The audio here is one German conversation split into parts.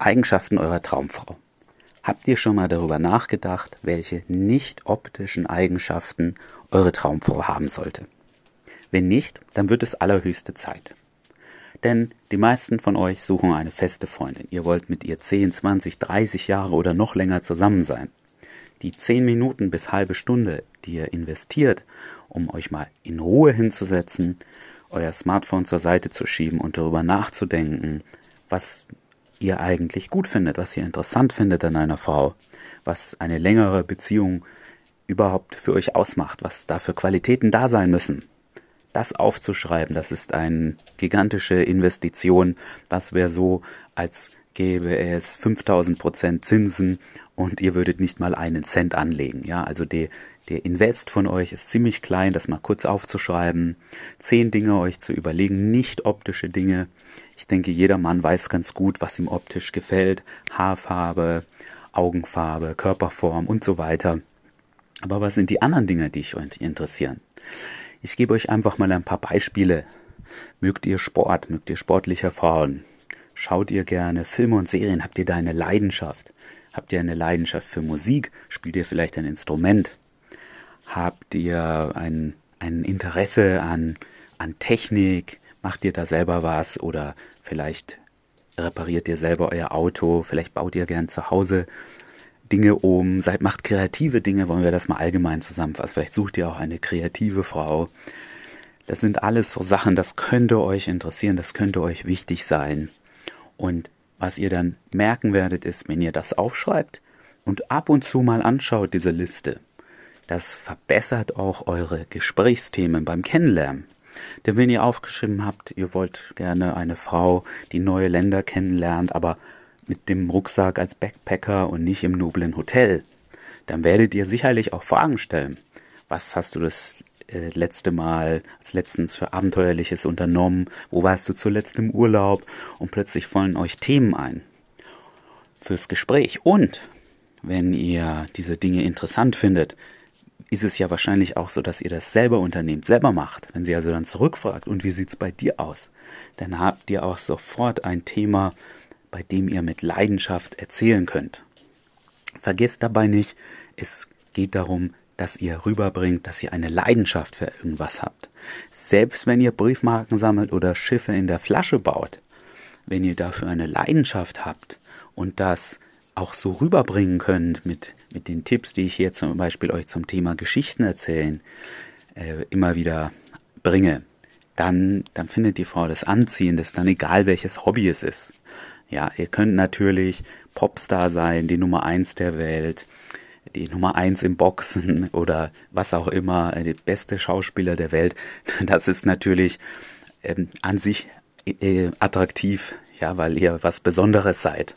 Eigenschaften eurer Traumfrau. Habt ihr schon mal darüber nachgedacht, welche nicht optischen Eigenschaften eure Traumfrau haben sollte? Wenn nicht, dann wird es allerhöchste Zeit. Denn die meisten von euch suchen eine feste Freundin. Ihr wollt mit ihr 10, 20, 30 Jahre oder noch länger zusammen sein. Die 10 Minuten bis halbe Stunde, die ihr investiert, um euch mal in Ruhe hinzusetzen, euer Smartphone zur Seite zu schieben und darüber nachzudenken, was ihr eigentlich gut findet, was ihr interessant findet an einer Frau, was eine längere Beziehung überhaupt für euch ausmacht, was da für Qualitäten da sein müssen. Das aufzuschreiben, das ist eine gigantische Investition. Das wäre so, als gäbe es 5000 Prozent Zinsen und ihr würdet nicht mal einen Cent anlegen. Ja, also die, der Invest von euch ist ziemlich klein, das mal kurz aufzuschreiben, zehn Dinge euch zu überlegen, nicht optische Dinge. Ich denke, jeder Mann weiß ganz gut, was ihm optisch gefällt. Haarfarbe, Augenfarbe, Körperform und so weiter. Aber was sind die anderen Dinge, die euch interessieren? Ich gebe euch einfach mal ein paar Beispiele. Mögt ihr Sport? Mögt ihr sportliche Frauen? Schaut ihr gerne Filme und Serien? Habt ihr da eine Leidenschaft? Habt ihr eine Leidenschaft für Musik? Spielt ihr vielleicht ein Instrument? Habt ihr ein, ein Interesse an, an Technik? Macht ihr da selber was? Oder vielleicht repariert ihr selber euer Auto? Vielleicht baut ihr gern zu Hause Dinge um? Seid, macht kreative Dinge? Wollen wir das mal allgemein zusammenfassen? Vielleicht sucht ihr auch eine kreative Frau. Das sind alles so Sachen, das könnte euch interessieren, das könnte euch wichtig sein. Und was ihr dann merken werdet, ist, wenn ihr das aufschreibt und ab und zu mal anschaut, diese Liste, das verbessert auch eure Gesprächsthemen beim Kennenlernen. Denn wenn ihr aufgeschrieben habt, ihr wollt gerne eine Frau, die neue Länder kennenlernt, aber mit dem Rucksack als Backpacker und nicht im noblen Hotel, dann werdet ihr sicherlich auch Fragen stellen. Was hast du das äh, letzte Mal als letztens für Abenteuerliches unternommen? Wo warst du zuletzt im Urlaub? Und plötzlich fallen euch Themen ein fürs Gespräch. Und wenn ihr diese Dinge interessant findet, ist es ja wahrscheinlich auch so, dass ihr das selber unternehmt, selber macht. Wenn sie also dann zurückfragt, und wie sieht's bei dir aus? Dann habt ihr auch sofort ein Thema, bei dem ihr mit Leidenschaft erzählen könnt. Vergesst dabei nicht, es geht darum, dass ihr rüberbringt, dass ihr eine Leidenschaft für irgendwas habt. Selbst wenn ihr Briefmarken sammelt oder Schiffe in der Flasche baut, wenn ihr dafür eine Leidenschaft habt und das auch so rüberbringen könnt mit, mit den Tipps, die ich hier zum Beispiel euch zum Thema Geschichten erzählen, äh, immer wieder bringe, dann, dann findet die Frau das anziehend, ist dann egal welches Hobby es ist. Ja, ihr könnt natürlich Popstar sein, die Nummer eins der Welt, die Nummer eins im Boxen oder was auch immer, äh, die beste Schauspieler der Welt. Das ist natürlich ähm, an sich äh, attraktiv, ja, weil ihr was Besonderes seid.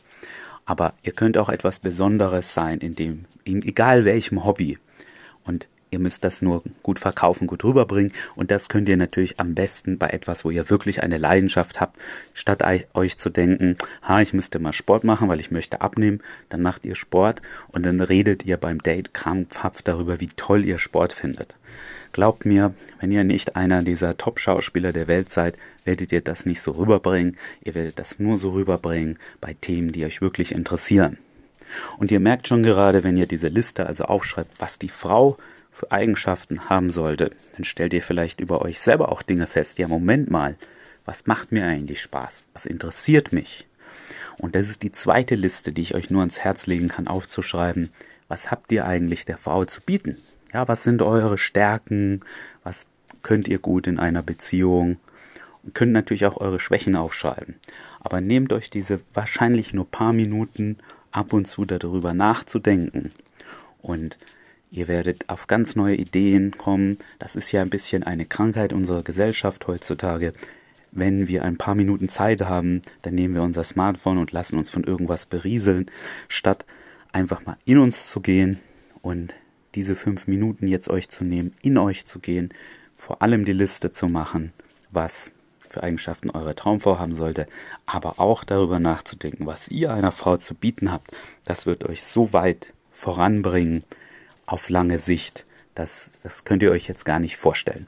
Aber ihr könnt auch etwas Besonderes sein, in dem, in egal welchem Hobby. Und ihr müsst das nur gut verkaufen, gut rüberbringen. Und das könnt ihr natürlich am besten bei etwas, wo ihr wirklich eine Leidenschaft habt, statt euch zu denken, ha, ich müsste mal Sport machen, weil ich möchte abnehmen. Dann macht ihr Sport und dann redet ihr beim Date krampfhaft darüber, wie toll ihr Sport findet. Glaubt mir, wenn ihr nicht einer dieser Top-Schauspieler der Welt seid, werdet ihr das nicht so rüberbringen. Ihr werdet das nur so rüberbringen bei Themen, die euch wirklich interessieren. Und ihr merkt schon gerade, wenn ihr diese Liste also aufschreibt, was die Frau für Eigenschaften haben sollte, dann stellt ihr vielleicht über euch selber auch Dinge fest. Ja, Moment mal, was macht mir eigentlich Spaß? Was interessiert mich? Und das ist die zweite Liste, die ich euch nur ans Herz legen kann, aufzuschreiben. Was habt ihr eigentlich der Frau zu bieten? Ja, was sind eure Stärken? Was könnt ihr gut in einer Beziehung? Und könnt natürlich auch eure Schwächen aufschreiben. Aber nehmt euch diese wahrscheinlich nur paar Minuten ab und zu darüber nachzudenken. Und ihr werdet auf ganz neue Ideen kommen. Das ist ja ein bisschen eine Krankheit unserer Gesellschaft heutzutage. Wenn wir ein paar Minuten Zeit haben, dann nehmen wir unser Smartphone und lassen uns von irgendwas berieseln, statt einfach mal in uns zu gehen und diese fünf Minuten jetzt euch zu nehmen, in euch zu gehen, vor allem die Liste zu machen, was für Eigenschaften eure Traumfrau haben sollte, aber auch darüber nachzudenken, was ihr einer Frau zu bieten habt. Das wird euch so weit voranbringen auf lange Sicht. Das, das könnt ihr euch jetzt gar nicht vorstellen.